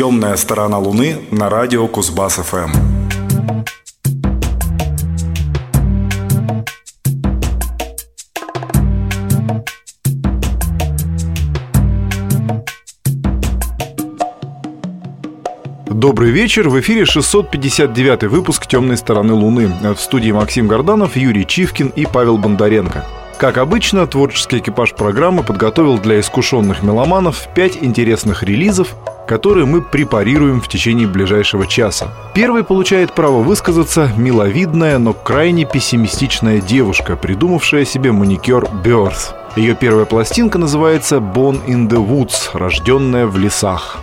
Темная сторона Луны на радио Кузбасс ФМ. Добрый вечер. В эфире 659 выпуск «Темной стороны Луны». В студии Максим Горданов, Юрий Чивкин и Павел Бондаренко. Как обычно, творческий экипаж программы подготовил для искушенных меломанов 5 интересных релизов, которые мы препарируем в течение ближайшего часа. Первый получает право высказаться миловидная, но крайне пессимистичная девушка, придумавшая себе маникюр Birth. Ее первая пластинка называется «Born in the Woods», рожденная в лесах.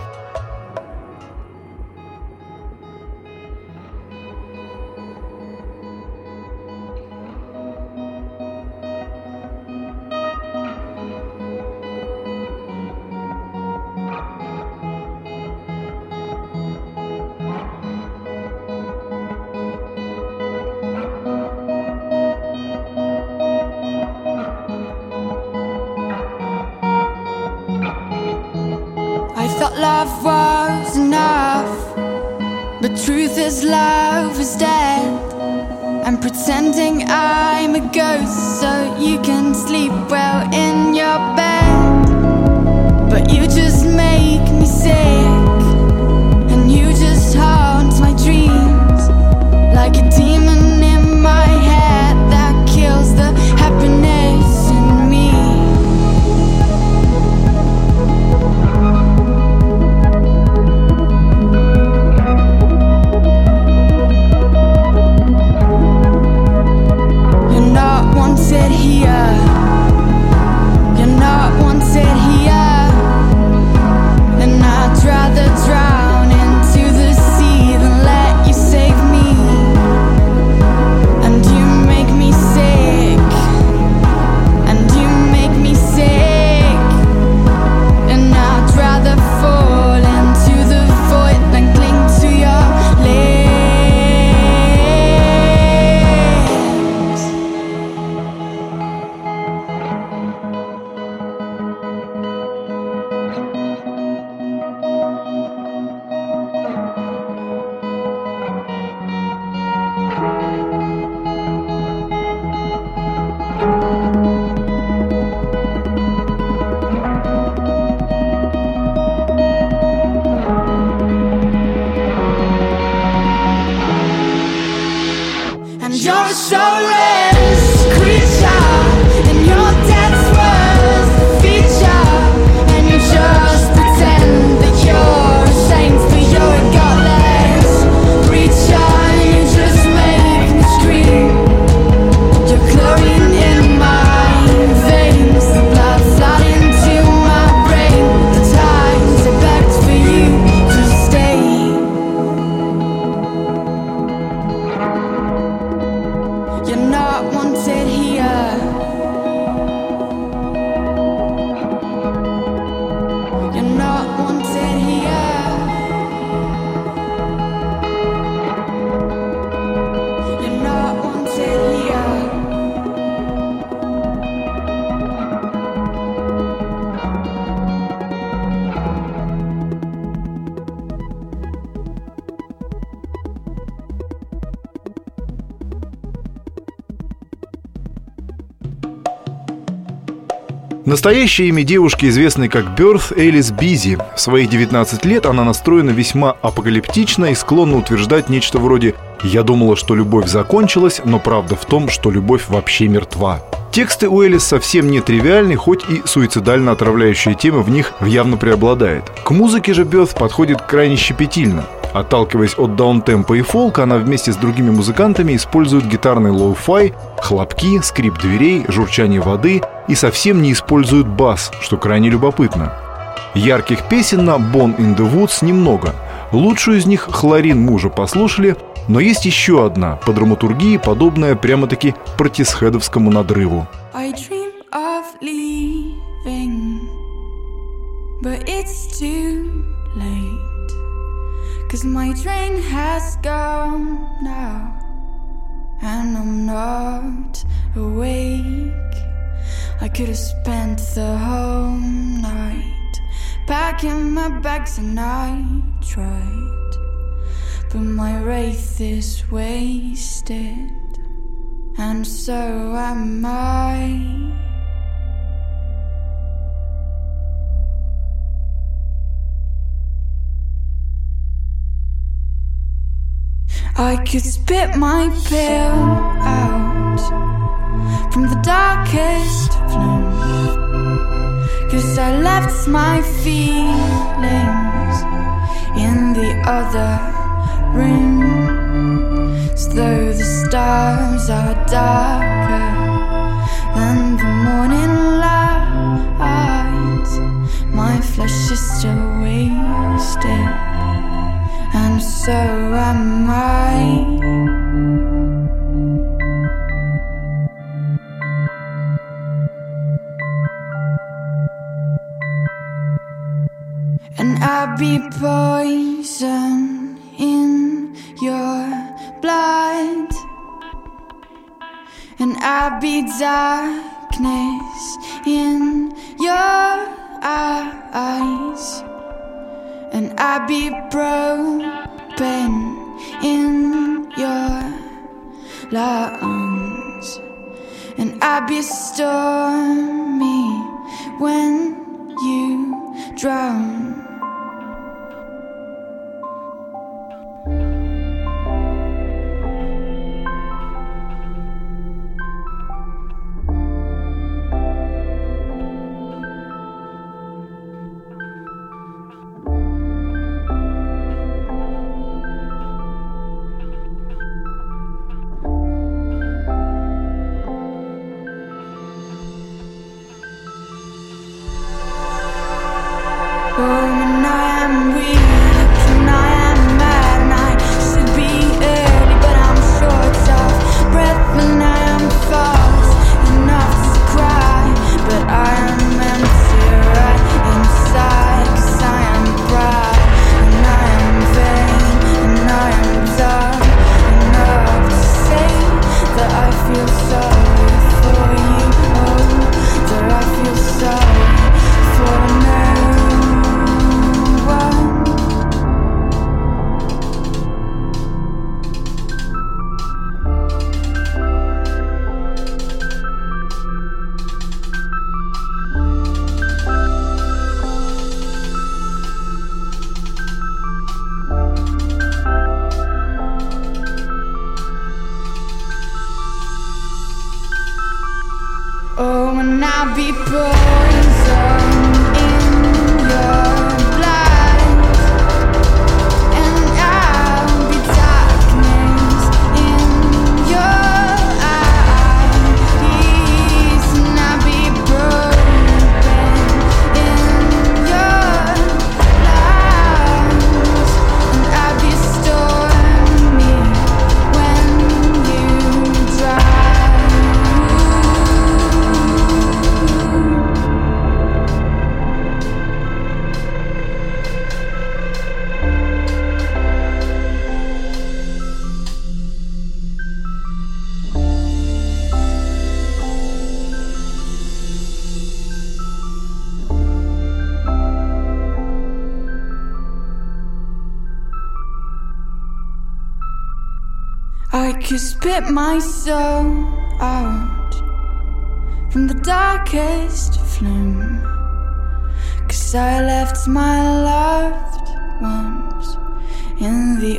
Настоящее имя девушки, известной как Birthh Элис Бизи. В свои 19 лет она настроена весьма апокалиптично и склонна утверждать нечто вроде «Я думала, что любовь закончилась, но правда в том, что любовь вообще мертва». Тексты у Элис совсем не тривиальны, хоть и суицидально отравляющая тема в них явно преобладает. К музыке же Birthh подходит крайне щепетильно – Отталкиваясь от даунтемпа и фолка, она вместе с другими музыкантами использует гитарный lo-fi, хлопки, скрип дверей, журчание воды и совсем не использует бас, что крайне любопытно. Ярких песен на «Bon in the Woods» немного. Лучшую из них «Хлорин» мы уже послушали, но есть еще одна, по драматургии подобная прямо-таки протисхедовскому надрыву. I dream of leaving, but it's too late. Cause my train has gone now, and I'm not awake. I could have spent the whole night packing my bags, and I tried. but my wraith is wasted, and so am I. I could spit my pill out from the darkest flume. Cause I left my feelings in the other room. As though the stars are darker than the morning light. My flesh is still wasted and so am I. And I'll be poison in your blood. And I'll be darkness in your eyes and I be broken be storm.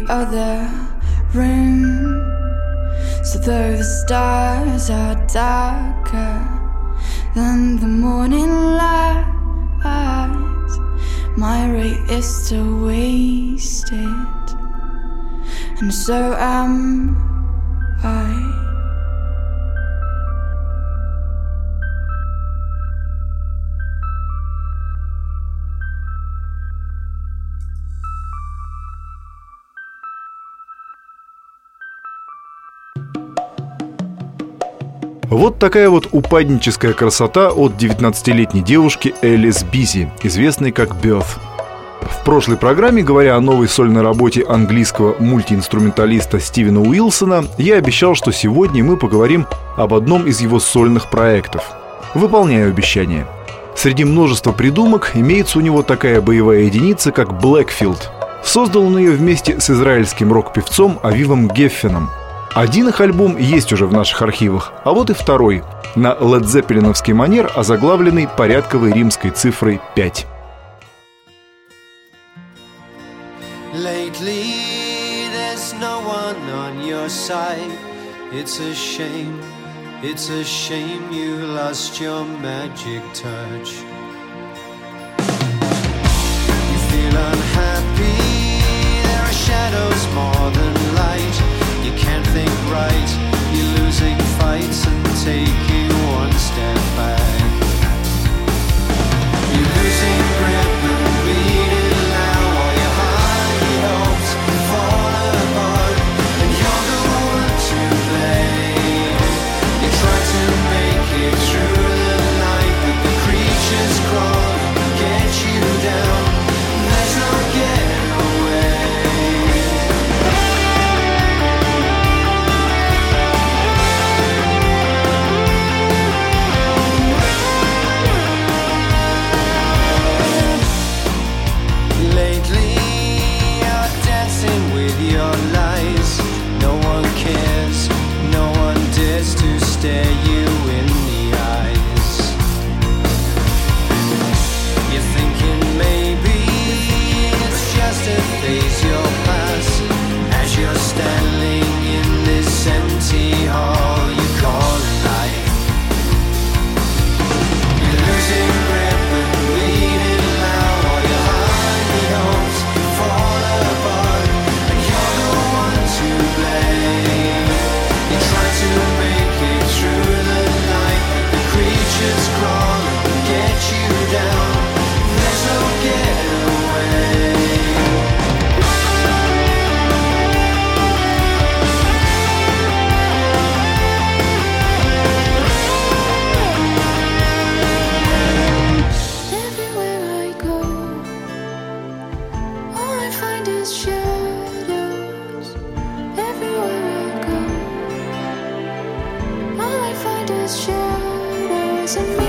Other room. So though the stars are darker than the morning light, my rate is still wasted. And so am вот такая вот упадническая красота от 19-летней девушки Элис Бизи, известной как Бёрth. В прошлой программе, говоря о новой сольной работе английского мультиинструменталиста Стивена Уилсона, я обещал, что сегодня мы поговорим об одном из его сольных проектов. Выполняю обещание. Среди множества придумок имеется у него такая боевая единица, как Blackfield. Создал он ее вместе с израильским рок-певцом Авивом Геффеном. Один их альбом есть уже в наших архивах, а вот и второй, на ледзеппелиновский манер, озаглавленный порядковой римской цифрой 5. Lately, there's no one on your side. It's a shame, it's a shame you lost your magic touch. You feel unhappy, there are shadows more than light. You can't think right, you're losing fights and taking one step back. shadows of me.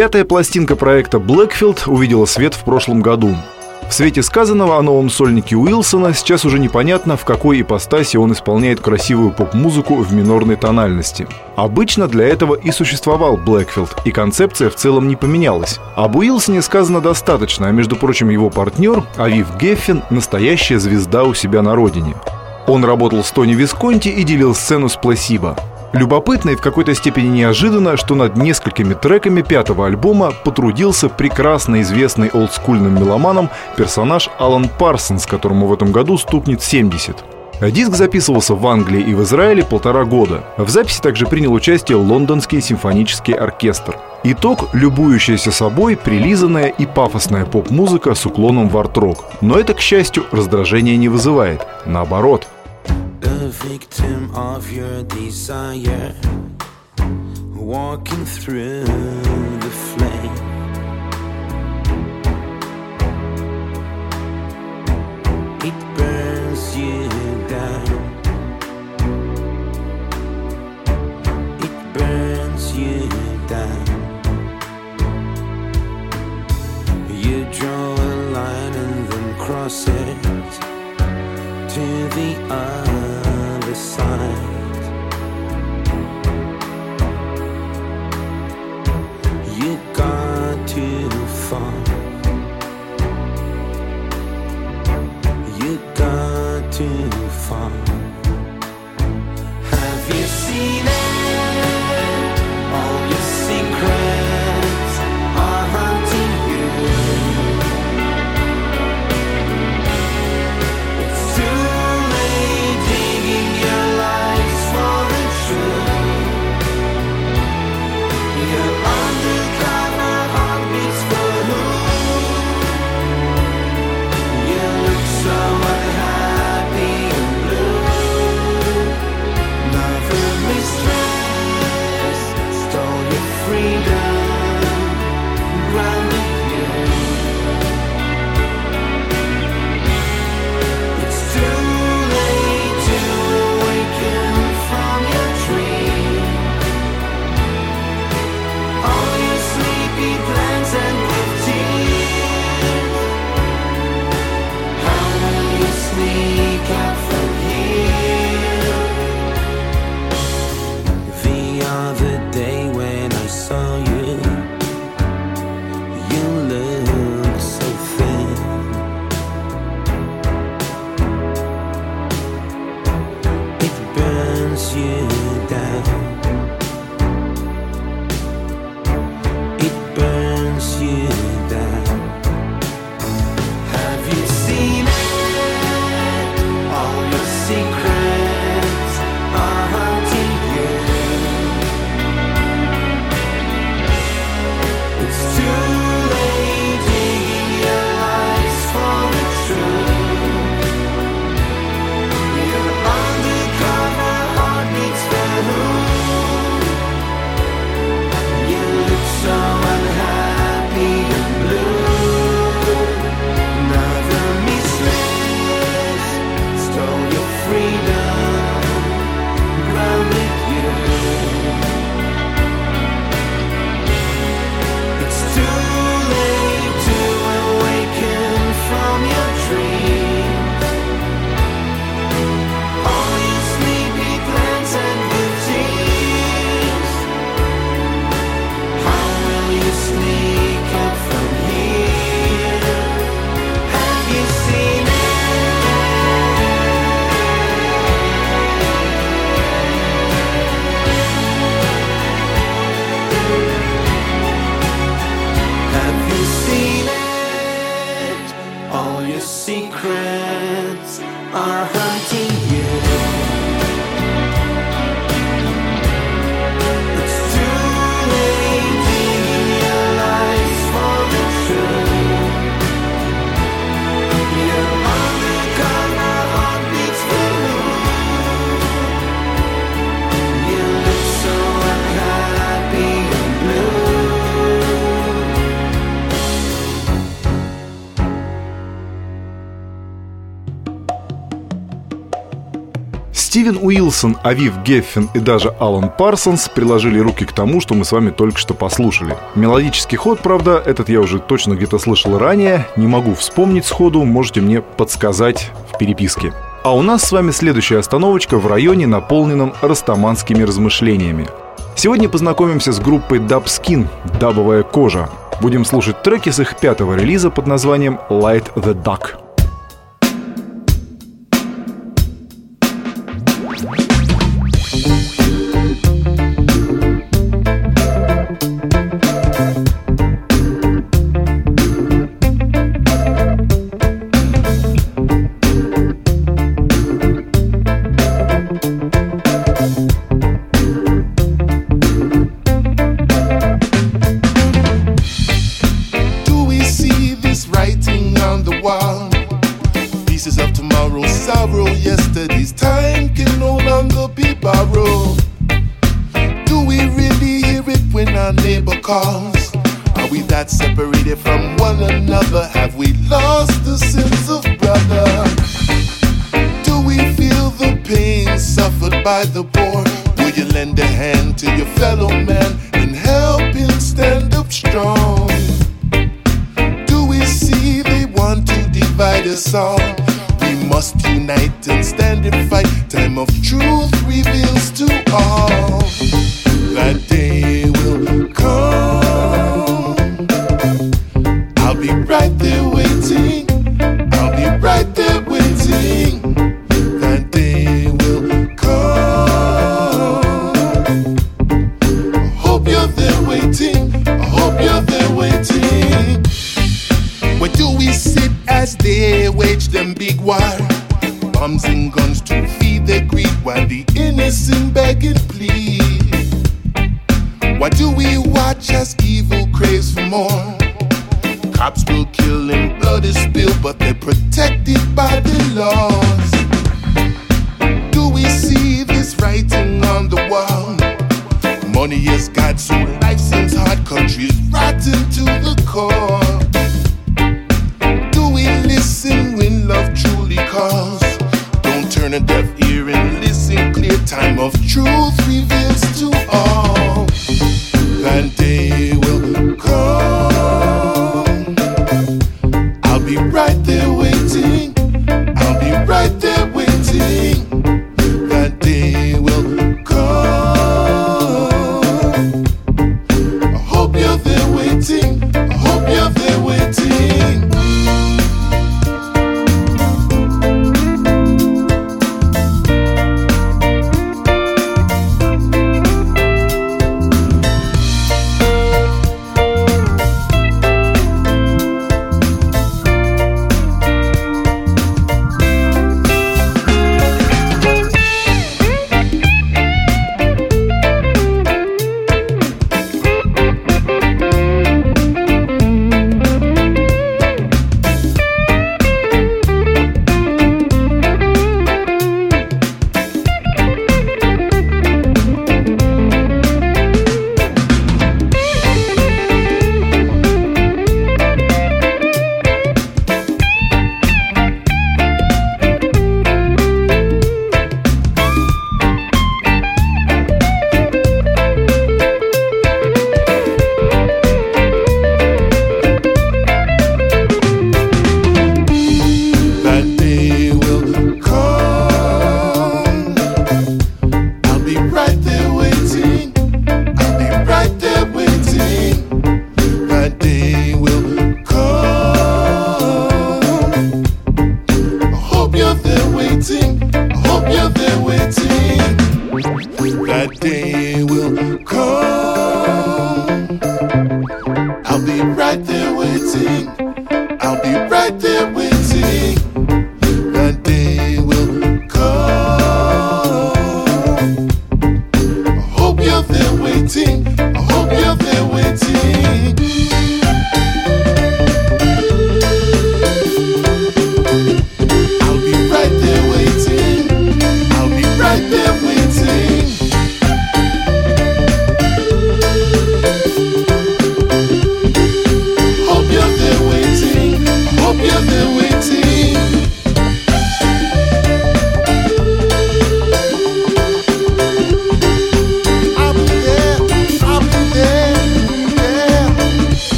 Пятая пластинка проекта Blackfield увидела свет в прошлом году. В свете сказанного о новом сольнике Уилсона сейчас уже непонятно, в какой ипостаси он исполняет красивую поп-музыку в минорной тональности. Обычно для этого и существовал Блэкфилд, и концепция в целом не поменялась. Об Уилсоне сказано достаточно, а между прочим его партнер, Авив Геффин, настоящая звезда у себя на родине. Он работал с Тони Висконти и делил сцену с Пласибо. Любопытно и в какой-то степени неожиданно, что над несколькими треками пятого альбома потрудился прекрасно известный олдскульным меломанам персонаж Алан Парсонс, которому в этом году стукнет 70. Диск записывался в Англии и в Израиле полтора года. В записи также принял участие Лондонский симфонический оркестр. Итог – любующаяся собой, прилизанная и пафосная поп-музыка с уклоном в арт-рок. Но это, к счастью, раздражения не вызывает. Наоборот – victim of your desire, walking through the flame. It burns you down. It burns you down. You draw a line and then cross it to the other side. You got Уилсон, Авив Геффин и даже Алан Парсонс приложили руки к тому, что мы с вами только что послушали. Мелодический ход, правда, этот я уже точно где-то слышал ранее, не могу вспомнить сходу, можете мне подсказать в переписке. А у нас с вами следующая остановочка в районе, наполненном растаманскими размышлениями. Сегодня познакомимся с группой Dub Skin, дабовая кожа. Будем слушать треки с их пятого релиза под названием Light the Duck.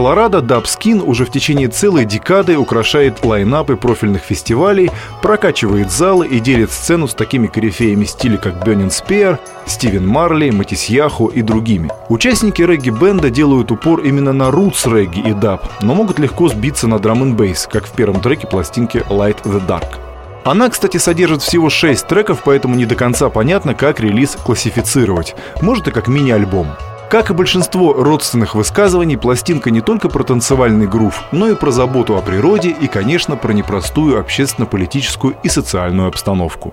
Колорадо Дабскин уже в течение целой декады украшает лайнапы профильных фестивалей, прокачивает залы и делит сцену с такими корифеями стиля, как Бёнин Спеер, Стивен Марли, Матис Яху и другими. Участники регги-бенда делают упор именно на рутс регги и даб, но могут легко сбиться на драм н бейс как в первом треке пластинки Light the Dark. Она, кстати, содержит всего 6 треков, поэтому не до конца понятно, как релиз классифицировать. Может и как мини-альбом. Как и большинство родственных высказываний, пластинка не только про танцевальный грув, но и про заботу о природе и, конечно, про непростую общественно-политическую и социальную обстановку.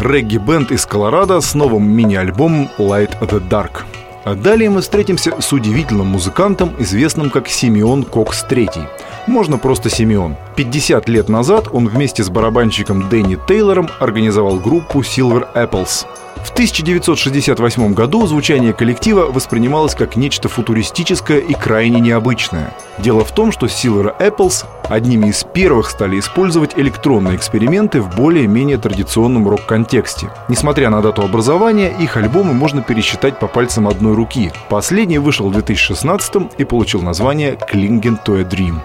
регги-бенд из Колорадо с новым мини-альбомом Light the Dark. А далее мы встретимся с удивительным музыкантом, известным как Симеон Кокс III – можно просто Симеон. 50 лет назад он вместе с барабанщиком Дэнни Тейлором организовал группу Silver Apples. В 1968 году звучание коллектива воспринималось как нечто футуристическое и крайне необычное. Дело в том, что Silver Apples одними из первых стали использовать электронные эксперименты в более-менее традиционном рок-контексте. Несмотря на дату образования, их альбомы можно пересчитать по пальцам одной руки. Последний вышел в 2016 и получил название «Klingen to a Dream».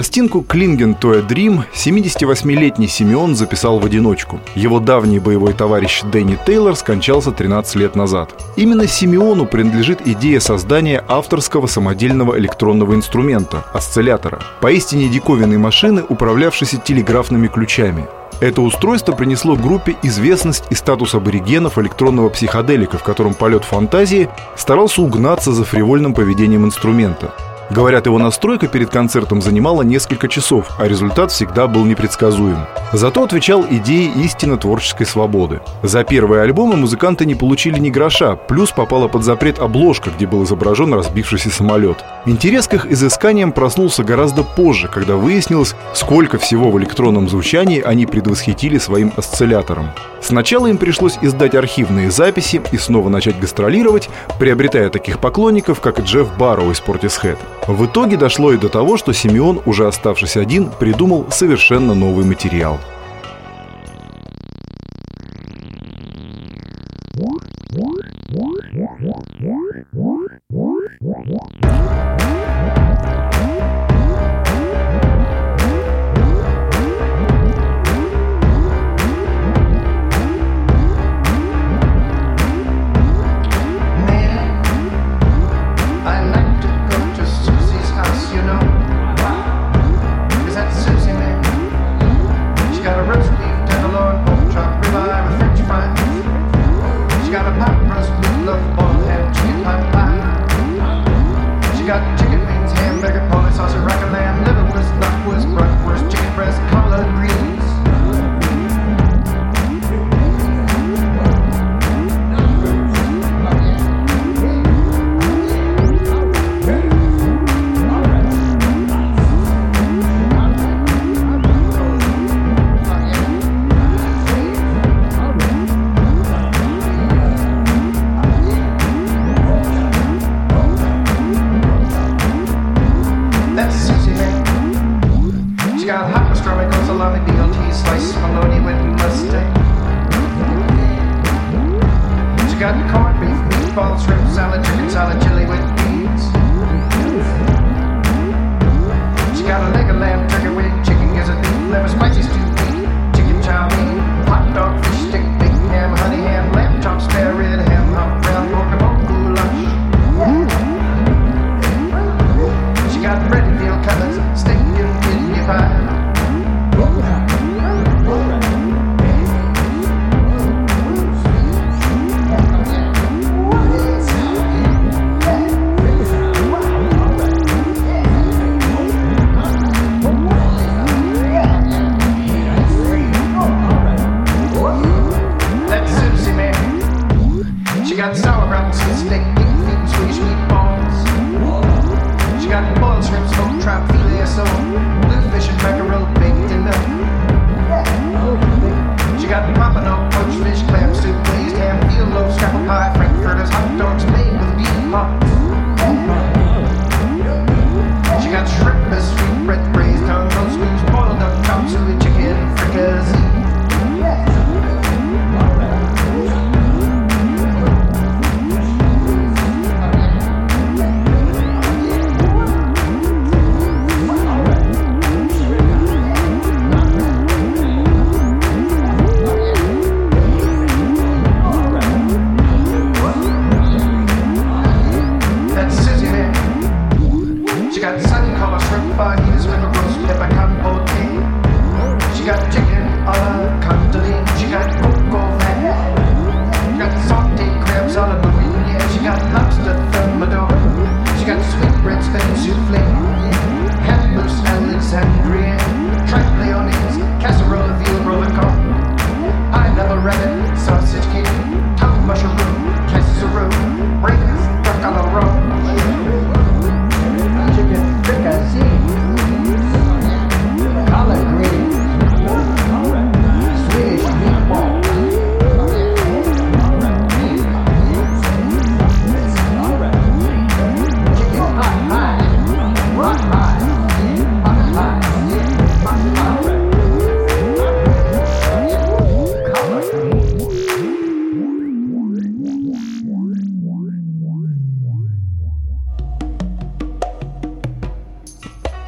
Пластинку «Клинген Тоя Дрим» 78-летний Симеон записал в одиночку. Его давний боевой товарищ Дэнни Тейлор скончался 13 лет назад. Именно Симеону принадлежит идея создания авторского самодельного электронного инструмента – осциллятора. Поистине диковинной машины, управлявшейся телеграфными ключами. Это устройство принесло группе известность и статус аборигенов электронного психоделика, в котором полет фантазии старался угнаться за фривольным поведением инструмента. Говорят, его настройка перед концертом занимала несколько часов, а результат всегда был непредсказуем. Зато отвечал идее истинно творческой свободы. За первые альбомы музыканты не получили ни гроша, плюс попала под запрет обложка, где был изображен разбившийся самолет. Интерес к их изысканиям проснулся гораздо позже, когда выяснилось, сколько всего в электронном звучании они предвосхитили своим осциллятором. Сначала им пришлось издать архивные записи и снова начать гастролировать, приобретая таких поклонников, как Джефф Барроу из Portishead. В итоге дошло и до того, что Симеон, уже оставшись один, придумал совершенно новый материал. I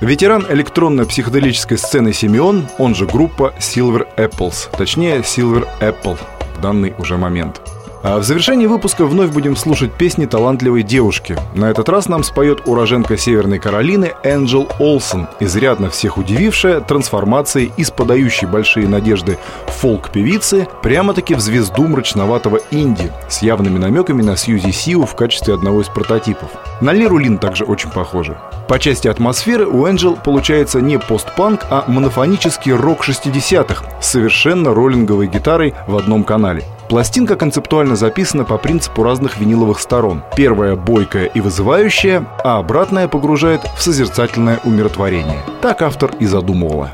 Ветеран электронно-психоделической сцены Симеон, он же группа Silver Apples, точнее Silver Apple в данный уже момент – а в завершении выпуска вновь будем слушать песни талантливой девушки. На этот раз нам споет уроженка Северной Каролины Энджел Олсон, изрядно всех удивившая трансформацией из подающей большие надежды фолк-певицы прямо-таки в звезду мрачноватого инди с явными намеками на Сьюзи Сиу в качестве одного из прототипов. На Леру Лин также очень похоже. По части атмосферы у Энджел получается не постпанк, а монофонический рок 60-х с совершенно роллинговой гитарой в одном канале – Пластинка концептуально записана по принципу разных виниловых сторон. Первая – бойкая и вызывающая, а обратная погружает в созерцательное умиротворение. Так автор и задумывала.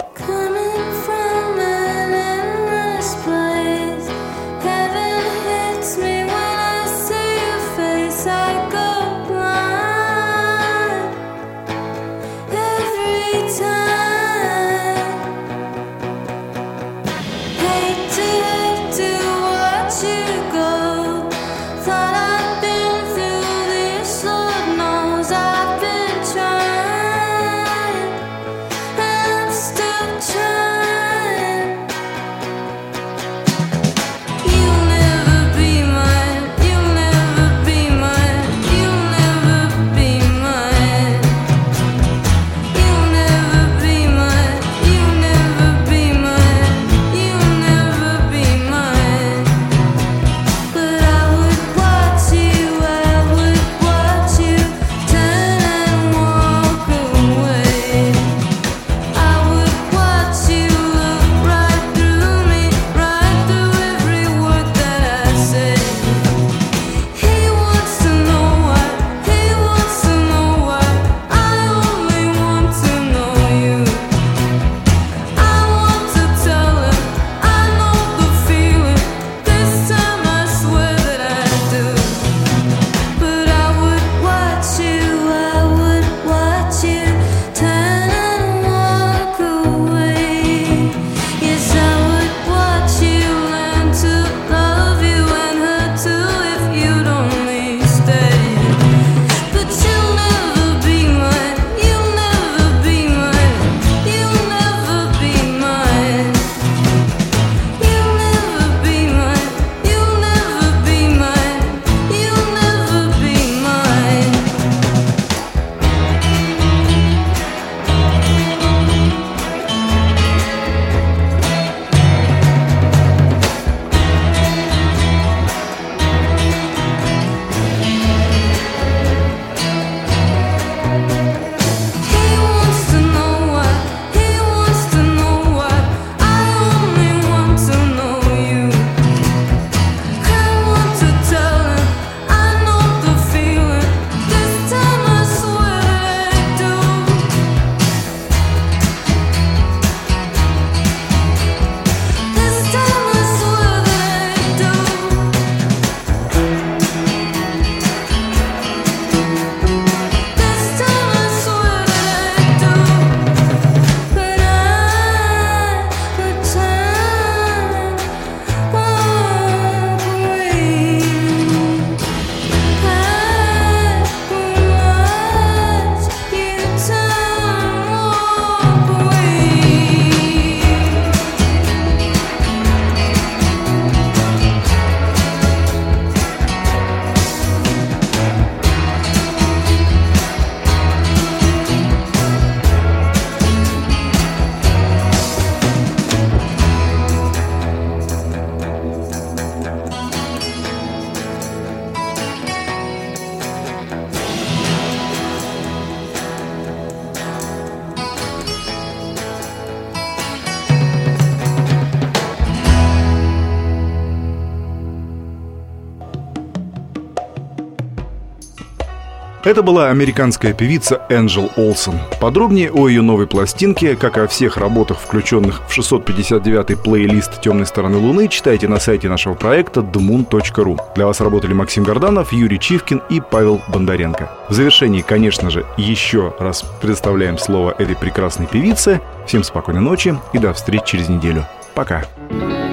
Это была американская певица Энджел Олсон. Подробнее о ее новой пластинке, как и о всех работах, включенных в 659-й плейлист «Темной стороны Луны», читайте на сайте нашего проекта dmoon.ru. Для вас работали Максим Горданов, Юрий Чивкин и Павел Бондаренко. В завершении, конечно же, еще раз предоставляем слово этой прекрасной певице. Всем спокойной ночи и до встречи через неделю. Пока. Пока.